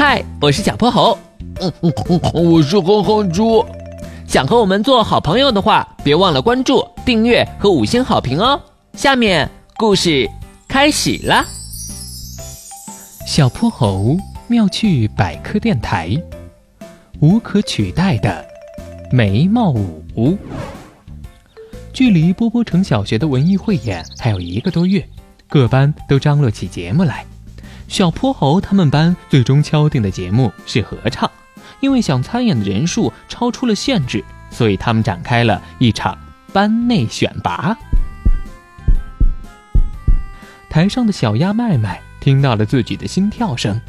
嗨，我是小泼猴。嗯嗯嗯，我是哼哼猪。想和我们做好朋友的话，别忘了关注、订阅和五星好评哦。下面故事开始了。小泼猴妙趣百科电台，无可取代的眉毛舞。距离波波城小学的文艺汇演还有一个多月，各班都张罗起节目来。小泼猴他们班最终敲定的节目是合唱，因为想参演的人数超出了限制，所以他们展开了一场班内选拔。台上的小鸭麦麦听到了自己的心跳声，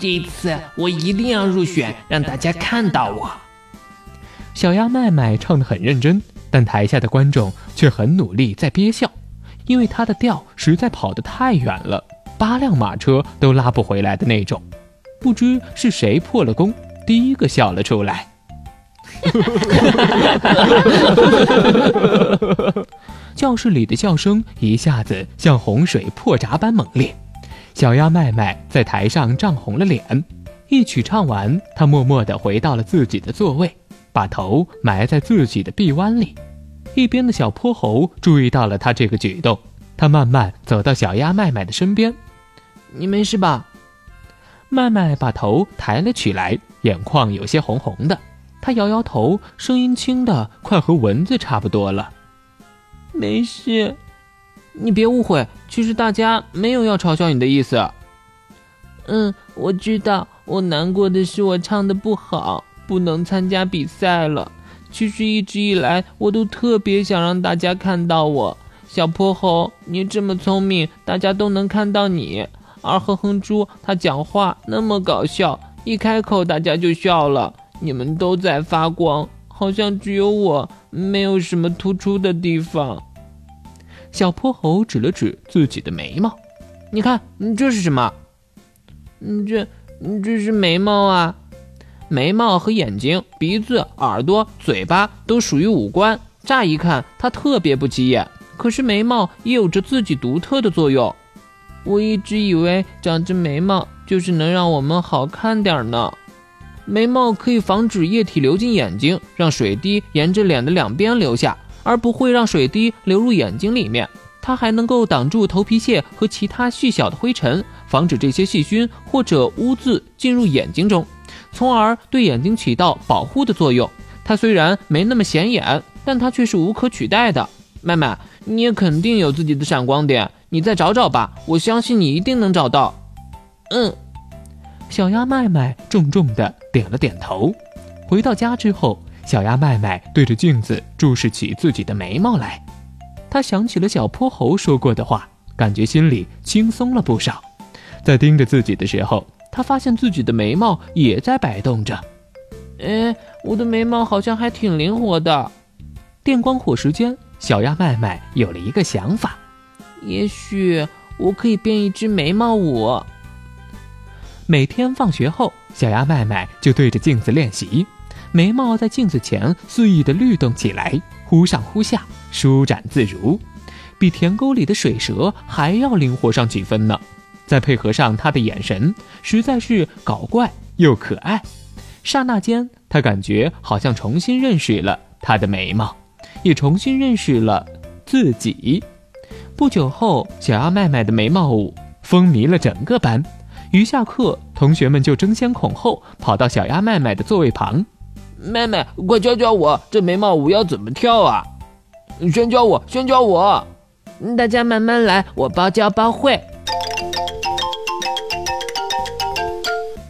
这次我一定要入选，让大家看到我。小鸭麦麦唱得很认真，但台下的观众却很努力在憋笑，因为他的调实在跑得太远了。八辆马车都拉不回来的那种，不知是谁破了功，第一个笑了出来。教室里的笑声一下子像洪水破闸般猛烈，小鸭麦麦在台上涨红了脸。一曲唱完，他默默地回到了自己的座位，把头埋在自己的臂弯里。一边的小泼猴注意到了他这个举动，他慢慢走到小鸭麦麦的身边。你没事吧？麦麦把头抬了起来，眼眶有些红红的。他摇摇头，声音轻的快和蚊子差不多了。没事，你别误会，其实大家没有要嘲笑你的意思。嗯，我知道，我难过的是我唱的不好，不能参加比赛了。其实一直以来，我都特别想让大家看到我。小泼猴，你这么聪明，大家都能看到你。而哼哼猪他讲话那么搞笑，一开口大家就笑了。你们都在发光，好像只有我没有什么突出的地方。小泼猴指了指自己的眉毛，你看，这是什么？嗯，这这是眉毛啊。眉毛和眼睛、鼻子、耳朵、嘴巴都属于五官，乍一看它特别不起眼，可是眉毛也有着自己独特的作用。我一直以为长着眉毛就是能让我们好看点呢。眉毛可以防止液体流进眼睛，让水滴沿着脸的两边流下，而不会让水滴流入眼睛里面。它还能够挡住头皮屑和其他细小的灰尘，防止这些细菌或者污渍进入眼睛中，从而对眼睛起到保护的作用。它虽然没那么显眼，但它却是无可取代的。麦麦，你也肯定有自己的闪光点。你再找找吧，我相信你一定能找到。嗯，小鸭麦麦重重的点了点头。回到家之后，小鸭麦麦对着镜子注视起自己的眉毛来。他想起了小泼猴说过的话，感觉心里轻松了不少。在盯着自己的时候，他发现自己的眉毛也在摆动着。哎，我的眉毛好像还挺灵活的。电光火石间，小鸭麦麦有了一个想法。也许我可以编一支眉毛舞。每天放学后，小鸭麦麦就对着镜子练习，眉毛在镜子前肆意的律动起来，忽上忽下，舒展自如，比田沟里的水蛇还要灵活上几分呢。再配合上他的眼神，实在是搞怪又可爱。刹那间，他感觉好像重新认识了他的眉毛，也重新认识了自己。不久后，小鸭麦麦的眉毛舞风靡了整个班。一下课，同学们就争先恐后跑到小鸭麦麦的座位旁。麦麦，快教教我，这眉毛舞要怎么跳啊？先教我，先教我。大家慢慢来，我包教包会。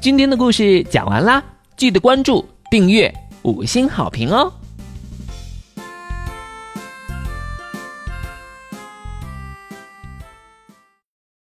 今天的故事讲完啦，记得关注、订阅、五星好评哦。